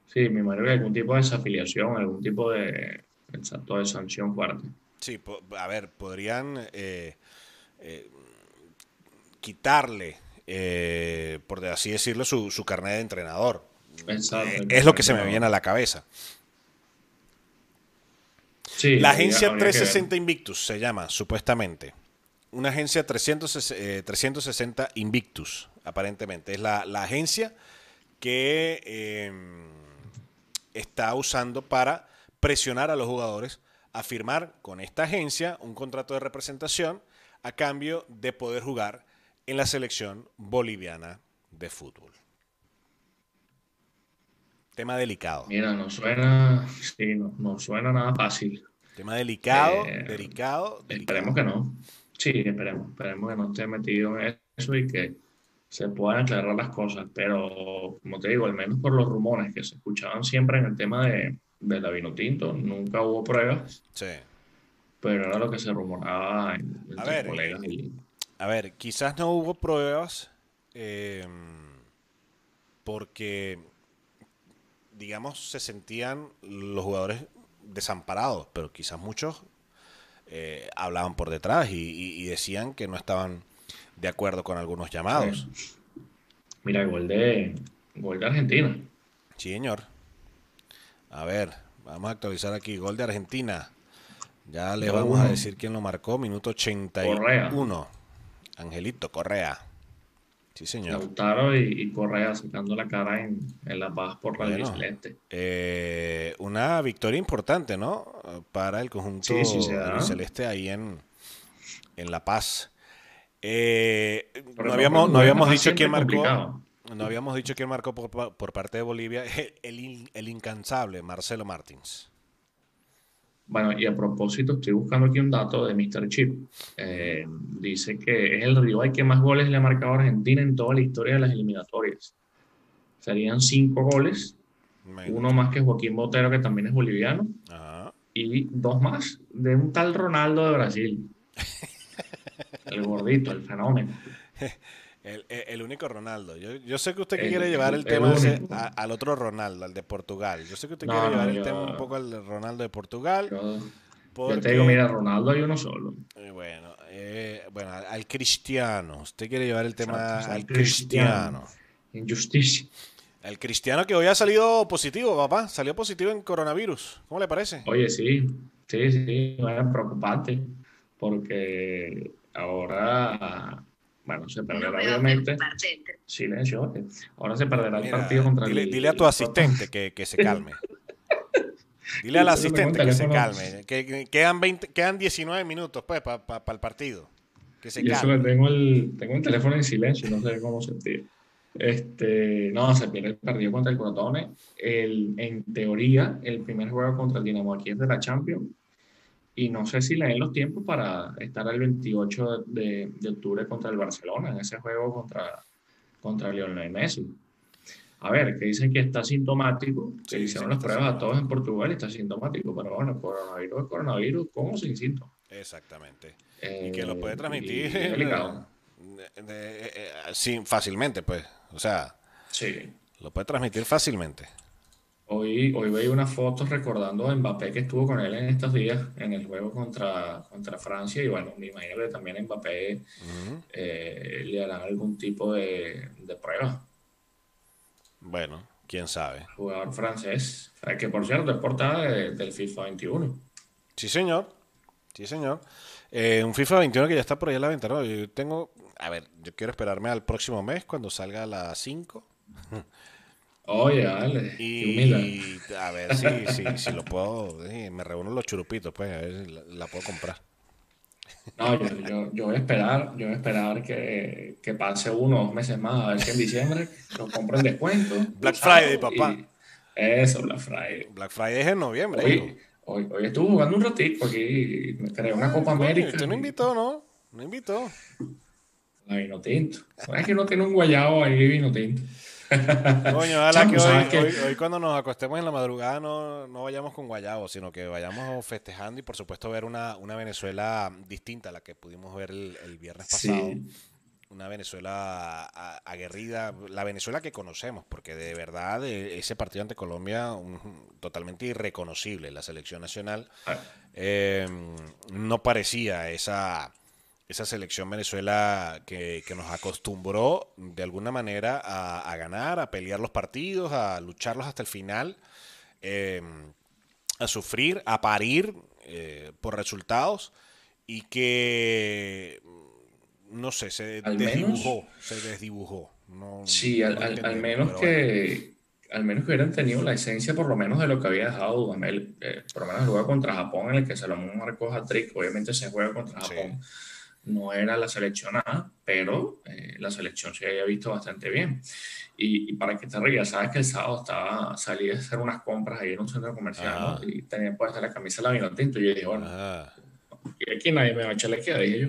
sí, me imagino que algún tipo de desafiliación, algún tipo de, de sanción fuerte. Sí, a ver, podrían eh, eh, quitarle, eh, por así decirlo, su, su carnet de entrenador. es lo que se me viene a la cabeza. Sí, la agencia 360 Invictus se llama, supuestamente. Una agencia 360 Invictus aparentemente. Es la, agencia que em, está usando para presionar a los jugadores a firmar con esta agencia un contrato de representación a cambio de poder jugar en la selección boliviana de fútbol. Tema delicado. Mira, no suena, sí, no, suena nada fácil. Tema delicado, eh, delicado, Esperemos que no. Sí, esperemos, esperemos que no esté metido en eso y que se puedan aclarar las cosas, pero como te digo, al menos por los rumores que se escuchaban siempre en el tema de, de la vino tinto, nunca hubo pruebas. Sí. Pero era lo que se rumoraba entre a ver, colegas. Y... A ver, quizás no hubo pruebas eh, porque, digamos, se sentían los jugadores desamparados, pero quizás muchos eh, hablaban por detrás y decían que no estaban de acuerdo con algunos llamados. Mira, gol de, gol de Argentina. Sí, señor. A ver, vamos a actualizar aquí. Gol de Argentina. Ya le vamos a decir quién lo marcó. Minuto 81. Correa. Angelito Correa. Sí, señor. Lautaro y, Correa sacando la cara en, La Paz por la bueno, celeste. Eh, una victoria importante, ¿no? Para el conjunto celeste ahí en, en La Paz. Eh, no, habíamos, no habíamos dicho quién marcó. No habíamos dicho quién marcó por, parte de Bolivia. El, el incansable Marcelo Martins. Bueno, y a propósito, estoy buscando aquí un dato de Mr. Chip. Eh, dice que es el rival que más goles le ha marcado a Argentina en toda la historia de las eliminatorias. Serían cinco goles, uno más que Joaquín Botero, que también es boliviano, y dos más de un tal Ronaldo de Brasil. el gordito, el fenómeno. El, único Ronaldo. Yo, sé que usted quiere llevar el, tema al otro Ronaldo, al de Portugal. Yo sé que usted quiere llevar el tema un poco al Ronaldo de Portugal. Yo, te digo, mira, Ronaldo hay uno solo. Eh, bueno, eh, bueno, al cristiano. Usted quiere llevar el tema al cristiano. Injusticia. El cristiano que hoy ha salido positivo, papá. Salió positivo en coronavirus. ¿Cómo le parece? Oye, sí. Sí, sí. Bueno, preocupante. Porque ahora bueno, se perderá obviamente. Silencio. Ahora se perderá el partido contra dile, el. Dile a tu asistente que, que se calme. Dile al asistente que se calme. Que, quedan, 20, quedan 19 minutos pues, para el partido. Que se y eso que tengo el, tengo el teléfono en silencio, no sé cómo sentir. Este, no, se pierde el partido contra el Crotone. El, en teoría, el primer juego contra el Dinamo aquí es de la Champions y no sé si le den los tiempos para estar el 28 de, octubre contra el Barcelona, en ese juego contra, contra Lionel Messi. A ver, que dicen que está sintomático, que hicieron las pruebas a todos en Portugal y está sintomático, pero bueno, coronavirus es coronavirus, ¿cómo sin síntomas? Exactamente. y que lo puede eh, transmitir delicado. fácilmente, pues. O sea, sí. lo puede transmitir fácilmente. Hoy, hoy veía unas fotos recordando a Mbappé que estuvo con él en estos días en el juego contra, contra Francia y bueno, me imagino que también a Mbappé eh, le harán algún tipo de, prueba. Bueno, quién sabe. Jugador francés, que por cierto es portada del FIFA 21. Sí, señor. Sí, señor. Eh, un FIFA 21 que ya está por ahí a la venta, ¿no? Yo tengo, a ver, yo quiero esperarme al próximo mes cuando salga a las 5. Oye, dale. Y, a ver si, si, si lo puedo. me reúno los churupitos, pues, a ver si la, puedo comprar. No, yo, yo, yo, voy a esperar, yo voy a esperar que, que pase unos meses más, a ver si en diciembre lo compro en descuento. Black Friday, papá. Eso, Black Friday. Black Friday es en noviembre. Hoy, hoy, hoy estuve jugando un ratito aquí, me creé una Copa América. Usted no invitó, ¿no? No invitó. La vino tinto. ¿Sabes que no tiene un guayabo ahí vino tinto? Coño, ojalá que, hoy, cuando nos acostemos en la madrugada no, no, vayamos con guayabo, sino que vayamos festejando y por supuesto ver una, una Venezuela distinta a la que pudimos ver el, viernes pasado. Una Venezuela aguerrida, la Venezuela que conocemos, porque de verdad eh, ese partido ante Colombia totalmente irreconocible. La selección nacional ah. eh, no parecía esa esa selección Venezuela que, nos acostumbró de alguna manera a, ganar, a pelear los partidos, a lucharlos hasta el final, em, a sufrir, a parir eh, por resultados y que, no sé, se desdibujó, se desdibujó. sí, al, menos que... Al menos que hubieran tenido la esencia, por lo menos, de lo que había dejado Dudamel. Eh, por lo menos el juego contra Japón, en el que Salomón marcó hat-trick. Obviamente, se juega contra Japón no era la selección A, pero eh, la selección se había visto bastante bien. Y, para que te rías, sabes que el sábado estaba, salí a hacer unas compras ahí en un centro comercial ah. y tenía puesta la camisa la vino tinto. Y yo dije, bueno, ah. aquí nadie me va a echar la izquierda, dije yo.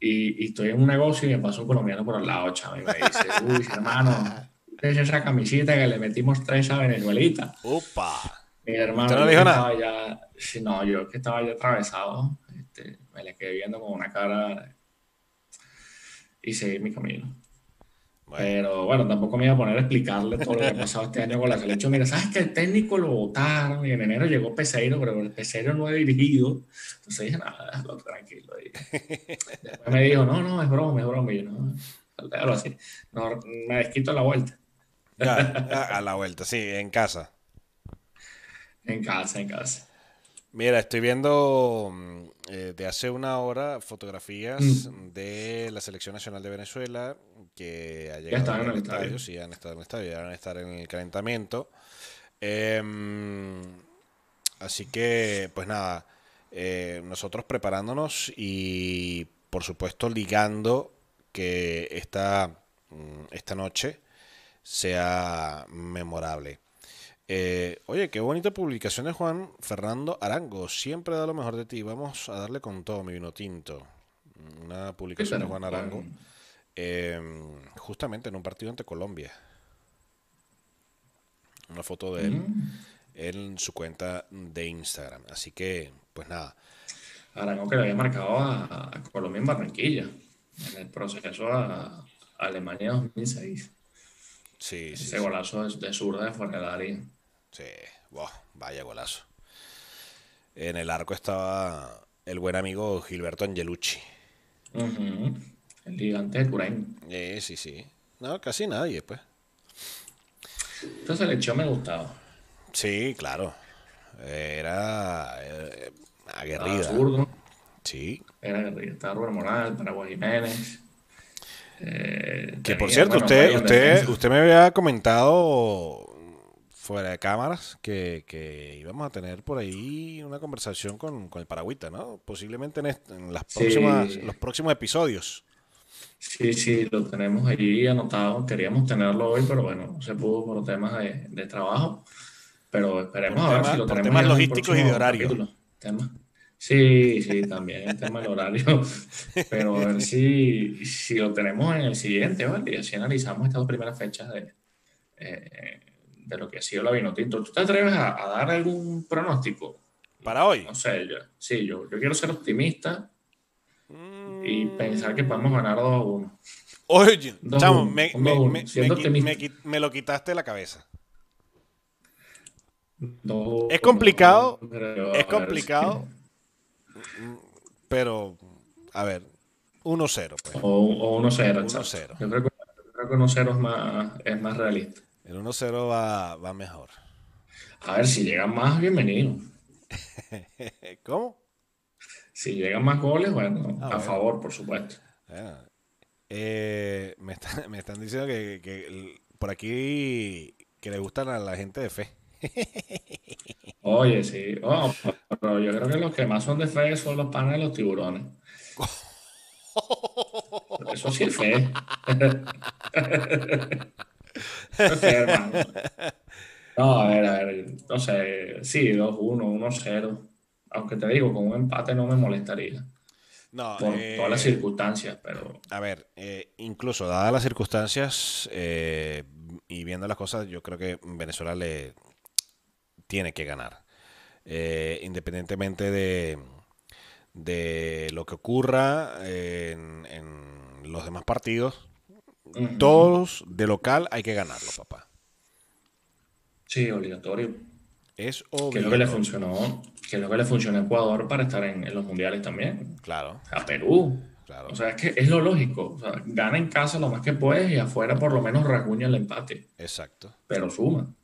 Y, estoy en un negocio y me pasó un colombiano por al lado, chaval, y me dice, uy, hermano, es esa camisita que le metimos tres a Venezuelita. ¡Opa! Mi hermano, no dijo nada? Ya, no, yo que estaba ya atravesado. Me la quedé viendo con una cara y seguí mi camino. Pero bueno, tampoco me iba a poner a explicarle todo lo que ha pasado este año con la selección. Mira, sabes que el técnico lo votaron y en enero llegó Peseiro, pero el Peseiro no he dirigido. Entonces dije, nada, déjalo tranquilo. después me dijo, no, no, es broma, es broma. Y yo, no, déjalo así. No, me desquito a la vuelta. a la vuelta, sí, en casa. En casa, en casa. Mira, estoy viendo mm, eh, de hace una hora fotografías mm. de la Selección Nacional de Venezuela que ha llegado en el estadio. Sí, han estado en el estadio, ya van a estar en el calentamiento. Em, así que, pues nada, eh, nosotros preparándonos y, por supuesto, ligando que esta, mm, esta noche sea memorable. Eh, oye, qué bonita publicación de Juan Fernando Arango. Siempre da lo mejor de ti. Vamos a darle con todo mi vino tinto. Una publicación de Juan Arango. Em, justamente en un partido ante Colombia. Una foto de él mm. en su cuenta de Instagram. Así que, pues nada. Arango que le había marcado a, Colombia en Barranquilla. En el proceso a, Alemania 2006. Sí, Ese golazo de, de zurda de fuera Sí, vaya golazo. En el arco estaba el buen amigo Gilberto Angelucci. El gigante de Turain. Eh, sí, sí. No, casi nadie, pues. Esta selección me gustaba. Sí, claro. Era eh, aguerrida. Sí. Era aguerrida. Estaba Rubén Moral, Paraguay Jiménez. Eh, que por cierto, usted, usted, usted me había comentado fuera de cámaras que, íbamos a tener por ahí una conversación con, el Paragüita, ¿no? Posiblemente en, las próximas, los próximos episodios. Sí, sí, lo tenemos allí anotado. Queríamos tenerlo hoy, pero bueno, no se pudo por temas de, trabajo. Pero esperemos a ver si lo tenemos. Temas logísticos y de horario. Sí, sí, también el tema del horario. Pero a ver si, si lo tenemos en el siguiente, ¿vale? Y así analizamos estas dos primeras fechas de, eh, de lo que ha sido la Vinotinto. ¿Tú te atreves a, dar algún pronóstico? ¿Para hoy? No sé, yo, sí, yo, yo quiero ser optimista y pensar que podemos ganar 2 a 1. Oye, chamo, me, me, lo quitaste de la cabeza. es complicado, es complicado, pero a ver, 1-0. Pues. O, 1-0. Yo creo que, creo que 1-0 es más, es más realista. El 1-0 va, va mejor. A ver, si llegan más, bienvenido. ¿Cómo? Si llegan más goles, bueno, ah, a favor, por supuesto. Eh, me, me, están diciendo que, por aquí que le gustan a la gente de fe. Oye, sí. Oh, pero yo creo que los que más son de fe son los panes de los tiburones. Eso sí es fe. No, a ver, a ver, no sé, sí, 2-1, 1-0. Aunque te digo, con un empate no me molestaría. No, por eh, todas las circunstancias, pero... A ver, eh, incluso dadas las circunstancias eh, y viendo las cosas, yo creo que Venezuela le tiene que ganar. independientemente de, de lo que ocurra en, en los demás partidos, todos de local hay que ganarlo, papá. Sí, obligatorio. Es obligatorio. Que es lo que le funcionó, que es lo que le funcionó a Ecuador para estar en, los mundiales también. Claro. A Perú. Claro. O sea, es que es lo lógico. O sea, gana en casa lo más que puedes y afuera por lo menos rasguña el empate. Exacto. Pero suma.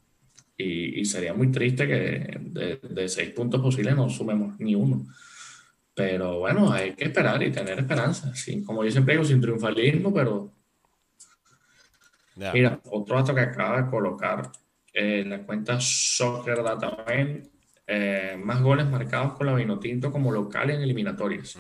Y, sería muy triste que de, seis puntos posibles no sumemos ni uno. Pero bueno, hay que esperar y tener esperanza. Sí, como yo siempre digo, sin triunfalismo, pero Mira, otro dato que acaba de colocar en la cuenta Soccer Data eh, más goles marcados con la Vinotinto como local en eliminatorias.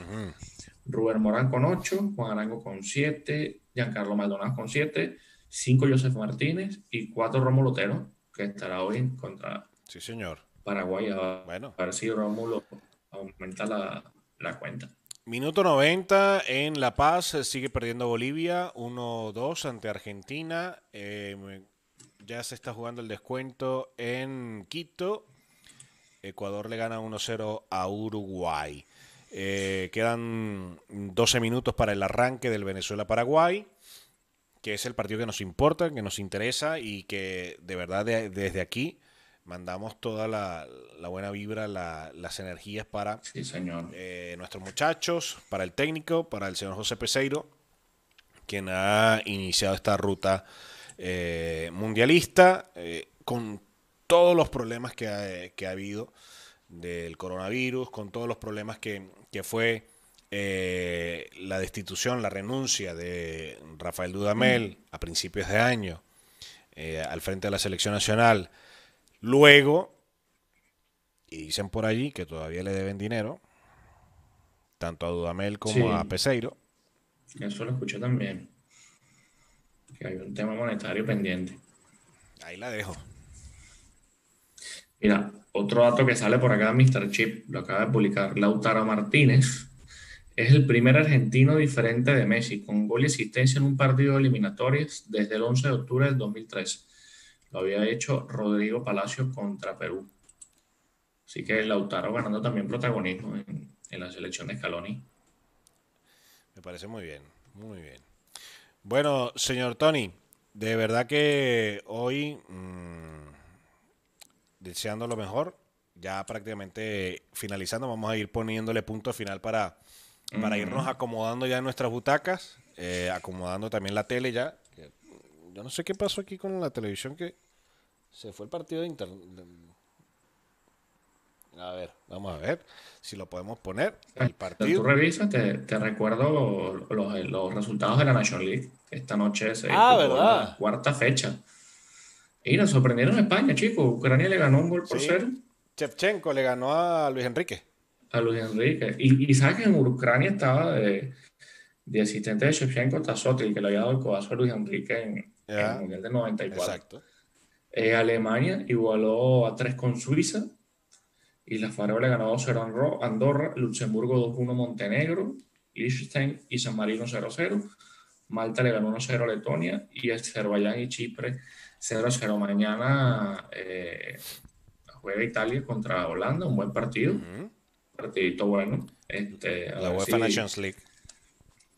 Rubén Morán con 8, Juan Arango con 7, Giancarlo Maldonado con 7, 5 Joseph Martínez y 4 Rómulo Otero, que estará hoy contra sí, señor. Paraguay. A, bueno. a ver si Rómulo aumenta la, la cuenta. Minuto 90 en La Paz, sigue perdiendo Bolivia, 1-2 ante Argentina. Eh, ya se está jugando el descuento en Quito. Ecuador le gana 1-0 a Uruguay. Eh, quedan 12 minutos para el arranque del Venezuela-Paraguay, que es el partido que nos importa, que nos interesa y que de verdad desde aquí mandamos toda la, buena vibra, las energías para eh, nuestros muchachos, para el técnico, para el señor José Peseiro, quien ha iniciado esta ruta eh, mundialista eh, con todos los problemas que ha, habido del coronavirus, con todos los problemas que, fue eh, la destitución, la renuncia de Rafael Dudamel a principios de año al frente de la selección nacional. Luego, y dicen por allí que todavía le deben dinero, tanto a Dudamel como a Peseiro. Eso lo escuché también. Que hay un tema monetario pendiente. Ahí la dejo. Mira, otro dato que sale por acá, Mr. Chip, lo acaba de publicar. Lautaro Martínez es el primer argentino diferente de Messi, con gol y asistencia en un partido de eliminatorias desde el 11 de octubre del 2013. Lo había hecho Rodrigo Palacio contra Perú. Así que Lautaro ganando también protagonismo en, la selección de Scaloni. Me parece muy bien, muy bien. Bueno, señor Tony, de verdad que hoy... Mmm deseando lo mejor. Ya prácticamente finalizando, vamos a ir poniéndole punto final para, para irnos acomodando ya nuestras butacas, eh, acomodando también la tele ya. Yo no sé qué pasó aquí con la televisión que se fue el partido de internet. A ver, vamos a ver si lo podemos poner. El partido. Tú revisas, te, te recuerdo los, los, resultados de la National League. Esta noche se ah, ¿verdad? cuarta fecha. Y nos sorprendieron en España, chicos. Ucrania le ganó un gol por cero. Chevchenko le ganó a Luis Enrique. A Luis Enrique. Y, y sabes que en Ucrania estaba de, asistente de Shevchenko Tazotti, que le había dado el codazo a Luis Enrique en, el Mundial de 94. Exacto. Eh, Alemania igualó a 3 con Suiza. Y la Faroe le ganó 2-0 a Andorra, Luxemburgo 2-1 Montenegro, Liechtenstein y San Marino 0-0. Malta le ganó 1-0 a Letonia y Azerbaiyán y Chipre 0-0 mañana eh, juega Italia contra Holanda, un buen partido. Partidito bueno. Este, la UEFA Nations League.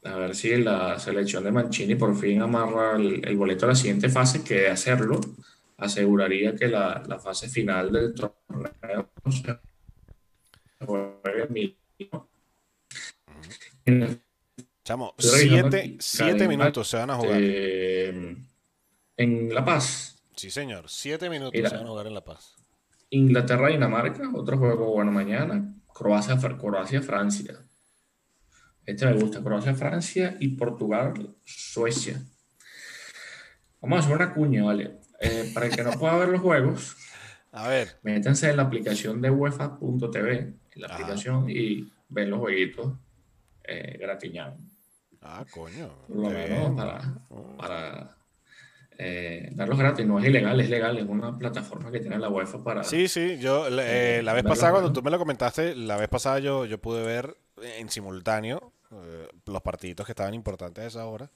A ver si la selección de Mancini por fin amarra el, boleto a la siguiente fase, que de hacerlo aseguraría que la, la fase final del torneo se juegue mínimo. Chamo, siete, siete minutos se van a jugar. Eh, en La Paz. Sí, señor. Siete minutos se van a jugar en La Paz. Inglaterra, Dinamarca, otro juego bueno mañana. Croacia, Croacia, Francia. Este me gusta. Croacia, Francia y Portugal, Suecia. Vamos a hacer una cuña, ¿vale? Eh, para el que no pueda ver los juegos, a ver. Métanse en la aplicación de UEFA.tv, en la aplicación, y ven los jueguitos eh, Ah, coño. Por lo menos para, para eh, darlos gratis. No es ilegal, es legal, es una plataforma que tiene la UEFA para... Sí, sí, yo eh, la vez pasada cuando tú me lo comentaste, la vez pasada yo, yo pude ver en simultáneo eh, los partiditos que estaban importantes a esa hora.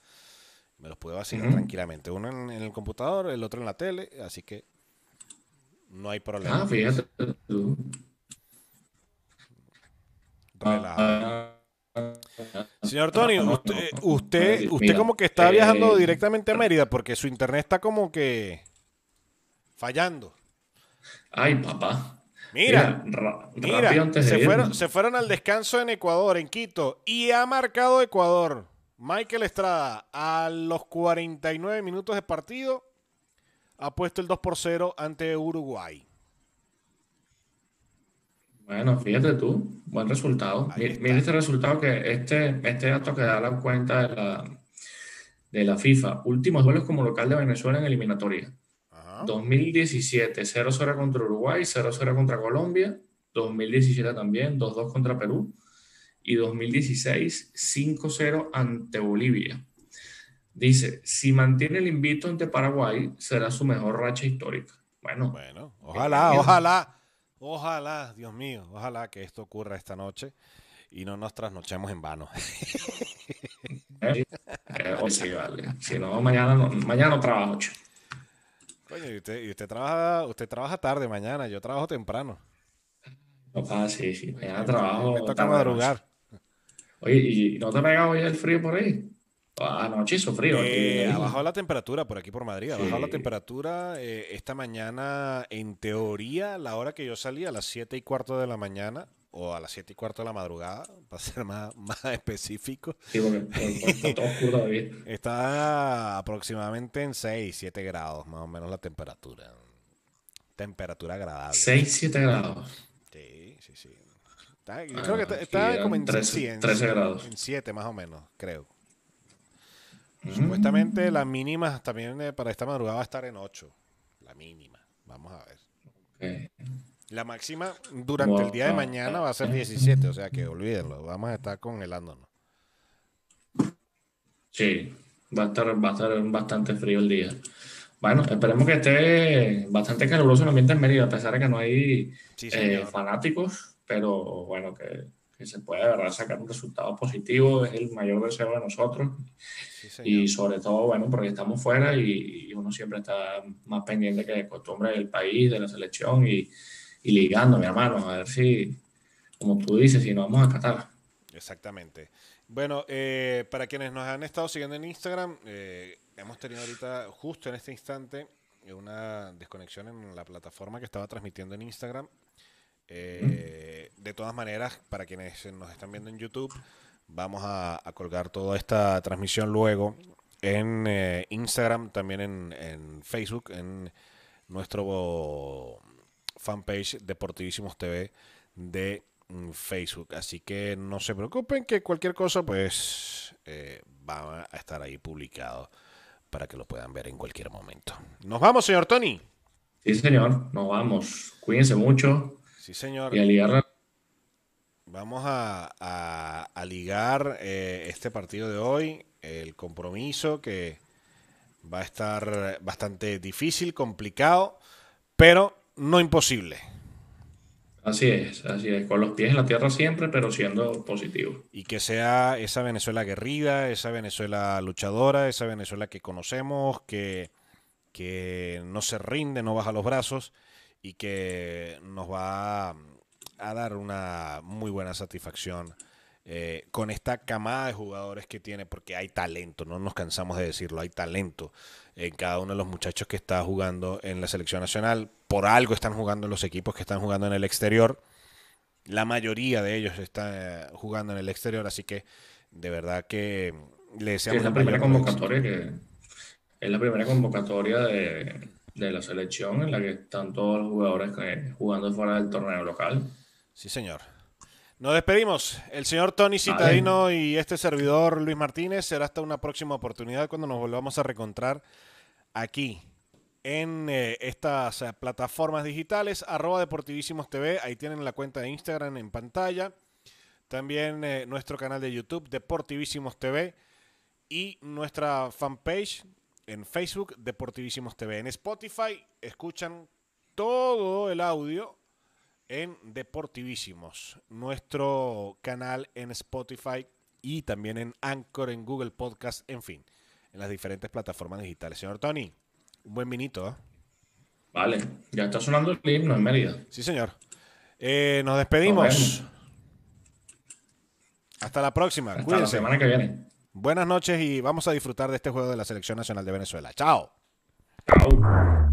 Me los pude vacilar tranquilamente. Uno en, el computador, el otro en la tele, así que no hay problema. Ah, fíjate tú. Relajado. Señor Tony, usted, usted, usted como que está viajando directamente a Mérida porque su internet está como que fallando. Ay, papá. Mira, mira, se, fueron, se fueron al descanso en Ecuador, en Quito, y ha marcado Ecuador. Michael Estrada, a los 49 minutos de partido, ha puesto el 2 por 0 ante Uruguay. Bueno, fíjate tú, buen resultado. Mira este resultado que este, este dato que da la cuenta de la, de la FIFA. Últimos duelos como local de Venezuela en eliminatoria. 2017, 0-0 contra Uruguay, 0-0 contra Colombia. 2017 también, 2-2 contra Perú. Y 2016, 5-0 ante Bolivia. Dice, si mantiene el invito ante Paraguay, será su mejor racha histórica. Bueno, bueno ojalá, ojalá. Ojalá, Dios mío, ojalá que esto ocurra esta noche y no nos trasnochemos en vano. Eh, sí, vale. Si no, mañana no, mañana no trabajo. Coño, y usted, y usted, trabaja, usted trabaja tarde mañana, yo trabajo temprano. Papá, sí, sí, mañana trabajo. Me toca madrugar. Oye, ¿y no te ha pegado ya el frío por ahí? Anoche hizo frío. Eh, ha bajado la temperatura por aquí por Madrid. Ha bajado la temperatura eh, esta mañana, en teoría, la hora que yo salí, a las 7 y cuarto de la mañana, o a las 7 y cuarto de la madrugada, para ser más, más específico. Sí, porque está todo oscuro todavía. Está aproximadamente en 6, 7 grados, más o menos la temperatura. Temperatura agradable. 6, 7 grados. Sí, sí, sí. Está, yo creo que está, como en 13, 13 grados. En 7 más o menos, creo. Supuestamente la mínima también para esta madrugada va a estar en 8. La mínima. Vamos a ver. La máxima durante el día de mañana va a ser 17, o sea que olvídenlo, vamos a estar congelándonos. Sí, va a estar, va a estar bastante frío el día. Bueno, esperemos que esté bastante caluroso el ambiente en Mérida, a pesar de que no hay eh, fanáticos, pero bueno, que, se pueda verdad sacar un resultado positivo, es el mayor deseo de nosotros. y sobre todo, bueno, porque estamos fuera y, uno siempre está más pendiente que de costumbre del país, de la selección y, y ligando, mi hermano, a ver si, como tú dices, si nos vamos a Qatar. Exactamente. Bueno, eh, para quienes nos han estado siguiendo en Instagram, eh, hemos tenido ahorita, justo en este instante, una desconexión en la plataforma que estaba transmitiendo en Instagram. Eh, de todas maneras, para quienes nos están viendo en YouTube, vamos a, colgar toda esta transmisión luego en Instagram, también en Facebook, en nuestro fanpage Deportivísimos TV de mm, Facebook. Así que no se preocupen que cualquier cosa pues eh, va a estar ahí publicado para que lo puedan ver en cualquier momento. Nos vamos, señor Tony. Sí, señor, nos vamos. Cuídense mucho. Sí, señor. Y a ligar. Vamos a, a, ligar eh, este partido de hoy, el compromiso que va a estar bastante difícil, complicado, pero no imposible. Así es, así es, con los pies en la tierra siempre, pero siendo positivo. Y que sea esa Venezuela guerrida, esa Venezuela luchadora, esa Venezuela que conocemos, que, que no se rinde, no baja los brazos y que nos va a dar una muy buena satisfacción eh, con esta camada de jugadores que tiene, porque hay talento, no nos cansamos de decirlo, hay talento en cada uno de los muchachos que está jugando en la selección nacional. Por algo están jugando los equipos que están jugando en el exterior. La mayoría de ellos están eh, jugando en el exterior, así que de verdad que le deseamos. es la primera convocatoria que es la primera convocatoria de, de la selección en la que están todos los jugadores jugando fuera del torneo local. Sí, señor. Nos despedimos. El señor Tony Citadino y este servidor Luis Martínez. Será hasta una próxima oportunidad cuando nos volvamos a recontrar aquí en eh, estas eh, plataformas digitales. Arroba Deportivísimos TV. Ahí tienen la cuenta de Instagram en pantalla. También eh, nuestro canal de YouTube Deportivísimos TV. Y nuestra fanpage en Facebook Deportivísimos TV. En Spotify escuchan todo el audio en Deportivísimos, nuestro canal en Spotify y también en Anchor, en Google Podcast, en fin, en las diferentes plataformas digitales. Señor Tony, un buen minito. ¿eh? Vale, ya está sonando el himno en Mérida. Sí, señor. Eh, nos despedimos. Hasta la próxima. Hasta la semana que viene. Buenas noches y vamos a disfrutar de este juego de la Selección Nacional de Venezuela. Chao. Chao.